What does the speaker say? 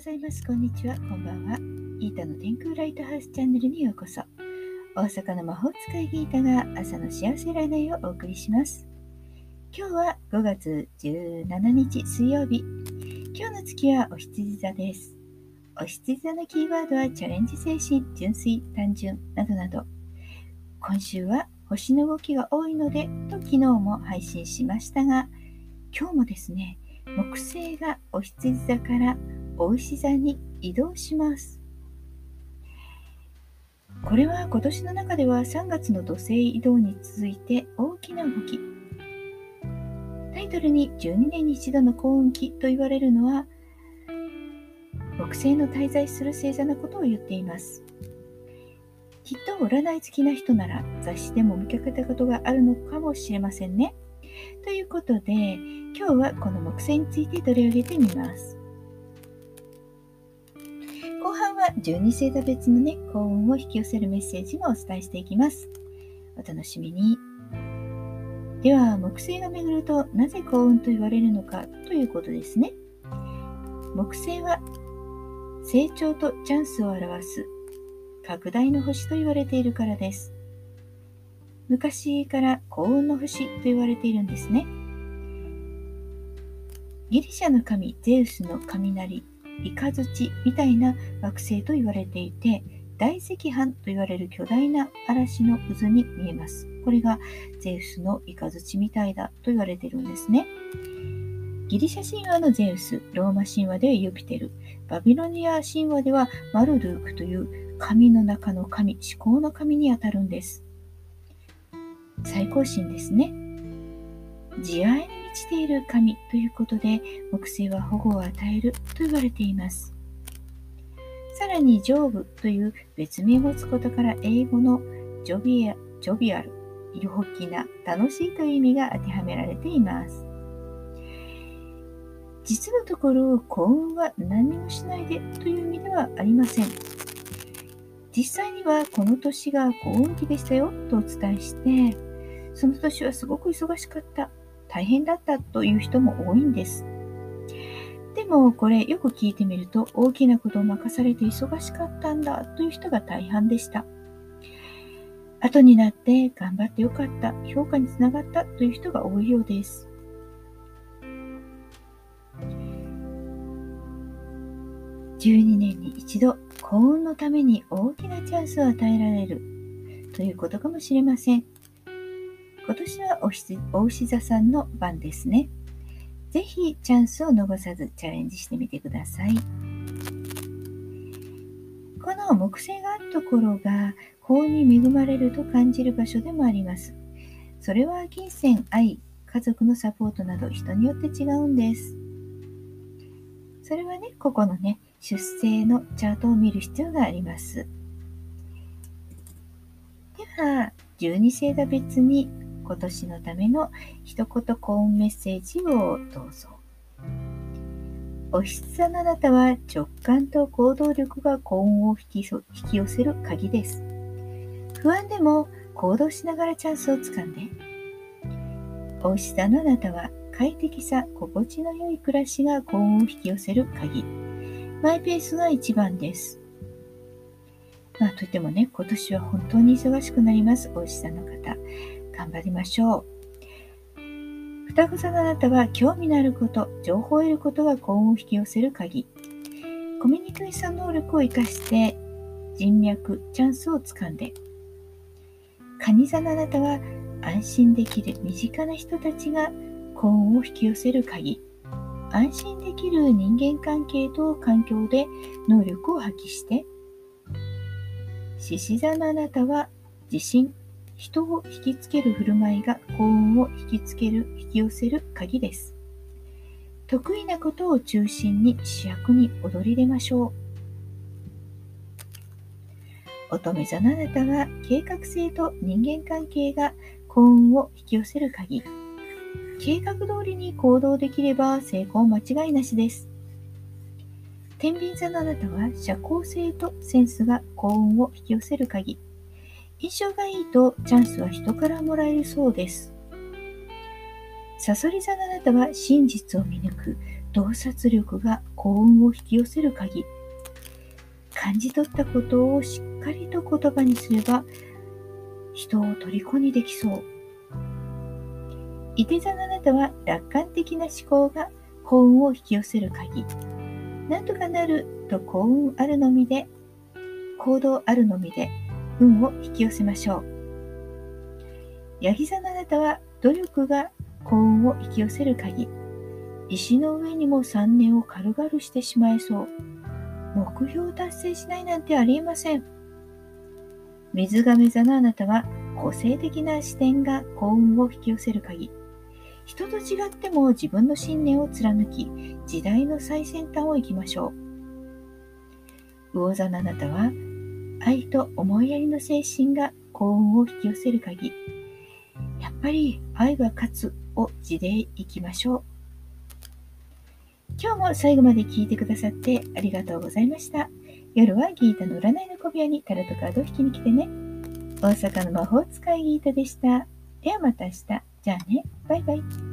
ございます。こんにちは。こんばんは。ギータの天空ライトハウスチャンネルにようこそ。大阪の魔法使いギータが朝の幸せ占いをお送りします。今日は5月17日水曜日。今日の月はお羊座です。お羊座のキーワードはチャレンジ精神、純粋、単純などなど。今週は星の動きが多いのでと昨日も配信しましたが、今日もですね、木星がお羊座からお牛座に移動します。これは今年の中では3月の土星移動に続いて大きな動き。タイトルに12年に一度の幸運期と言われるのは、木星の滞在する星座のことを言っています。きっと占い好きな人なら雑誌でも見かけたことがあるのかもしれませんね。ということで、今日はこの木星について取り上げてみます。は12星座別のね、幸運を引き寄せるメッセージもお伝えしていきます。お楽しみに。では、木星が巡るとなぜ幸運と言われるのかということですね。木星は成長とチャンスを表す拡大の星と言われているからです。昔から幸運の星と言われているんですね。ギリシャの神ゼウスの雷雷みたいな惑星と言われていて大赤飯と言われる巨大な嵐の渦に見えます。これがゼウスの雷みたいだと言われてるんですね。ギリシャ神話のゼウス、ローマ神話ではユピテル、バビロニア神話ではマルルークという神の中の神、思考の神にあたるんです。最高神ですね。慈愛に満ちている神ということで、木星は保護を与えると言われています。さらに、成仏という別名を持つことから、英語のジョビアジョビアル、陽気な、楽しいという意味が当てはめられています。実のところ、幸運は何もしないでという意味ではありません。実際にはこの年が幸運期でしたよとお伝えして、その年はすごく忙しかった大変だったという人も多いんです。でもこれよく聞いてみると大きなことを任されて忙しかったんだという人が大半でした。後になって頑張ってよかった、評価につながったという人が多いようです。12年に一度幸運のために大きなチャンスを与えられるということかもしれません。今年はお牛座さんの番ですね。ぜひチャンスを逃さずチャレンジしてみてください。この木星があるところが幸運に恵まれると感じる場所でもあります。それは金銭、愛、家族のサポートなど人によって違うんです。それはね、ここのね、出生のチャートを見る必要があります。では、12星座別に今年のための一言幸運メッセージをどうぞ。おひつさんのあなたは直感と行動力が幸運を引き引き寄せる鍵です。不安でも行動しながらチャンスをつかんで。お牛座のあなたは快適さ、心地の良い暮らしが幸運を引き寄せる鍵。マイペースが一番です。まあ、といってもね、今年は本当に忙しくなります、お牛座の方。頑張りましょう。双子座のあなたは興味のあること、情報を得ることが幸運を引き寄せる鍵。コミュニケーション能力を活かして人脈、チャンスをつかんで。蟹座のあなたは安心できる身近な人たちが幸運を引き寄せる鍵。安心できる人間関係と環境で能力を発揮して。獅子座のあなたは自信、人を引きつける振る舞いが幸運を引きつける、引き寄せる鍵です。得意なことを中心に主役に踊り出ましょう。乙女座のあなたは計画性と人間関係が幸運を引き寄せる鍵。計画通りに行動できれば成功間違いなしです。天秤座のあなたは社交性とセンスが幸運を引き寄せる鍵。印象がいいとチャンスは人からもらえるそうです。サソリ座のあなたは真実を見抜く洞察力が幸運を引き寄せる鍵。感じ取ったことをしっかりと言葉にすれば人を虜にできそう。いて座のあなたは楽観的な思考が幸運を引き寄せる鍵。なんとかなると幸運あるのみで行動あるのみで運を引き寄せましょうヤギ座のあなたは努力が幸運を引き寄せる鍵石の上にも3年を軽々してしまいそう。目標を達成しないなんてありえません。水亀座のあなたは個性的な視点が幸運を引き寄せる鍵。人と違っても自分の信念を貫き、時代の最先端を行きましょう。魚座のあなたは愛と思いやりの精神が幸運を引き寄せる鍵。やっぱり愛は勝つを地でいきましょう。今日も最後まで聞いてくださってありがとうございました。夜はギータの占いの小部屋にタロットカードを引きに来てね。大阪の魔法使いギータでした。ではまた明日。じゃあね。バイバイ。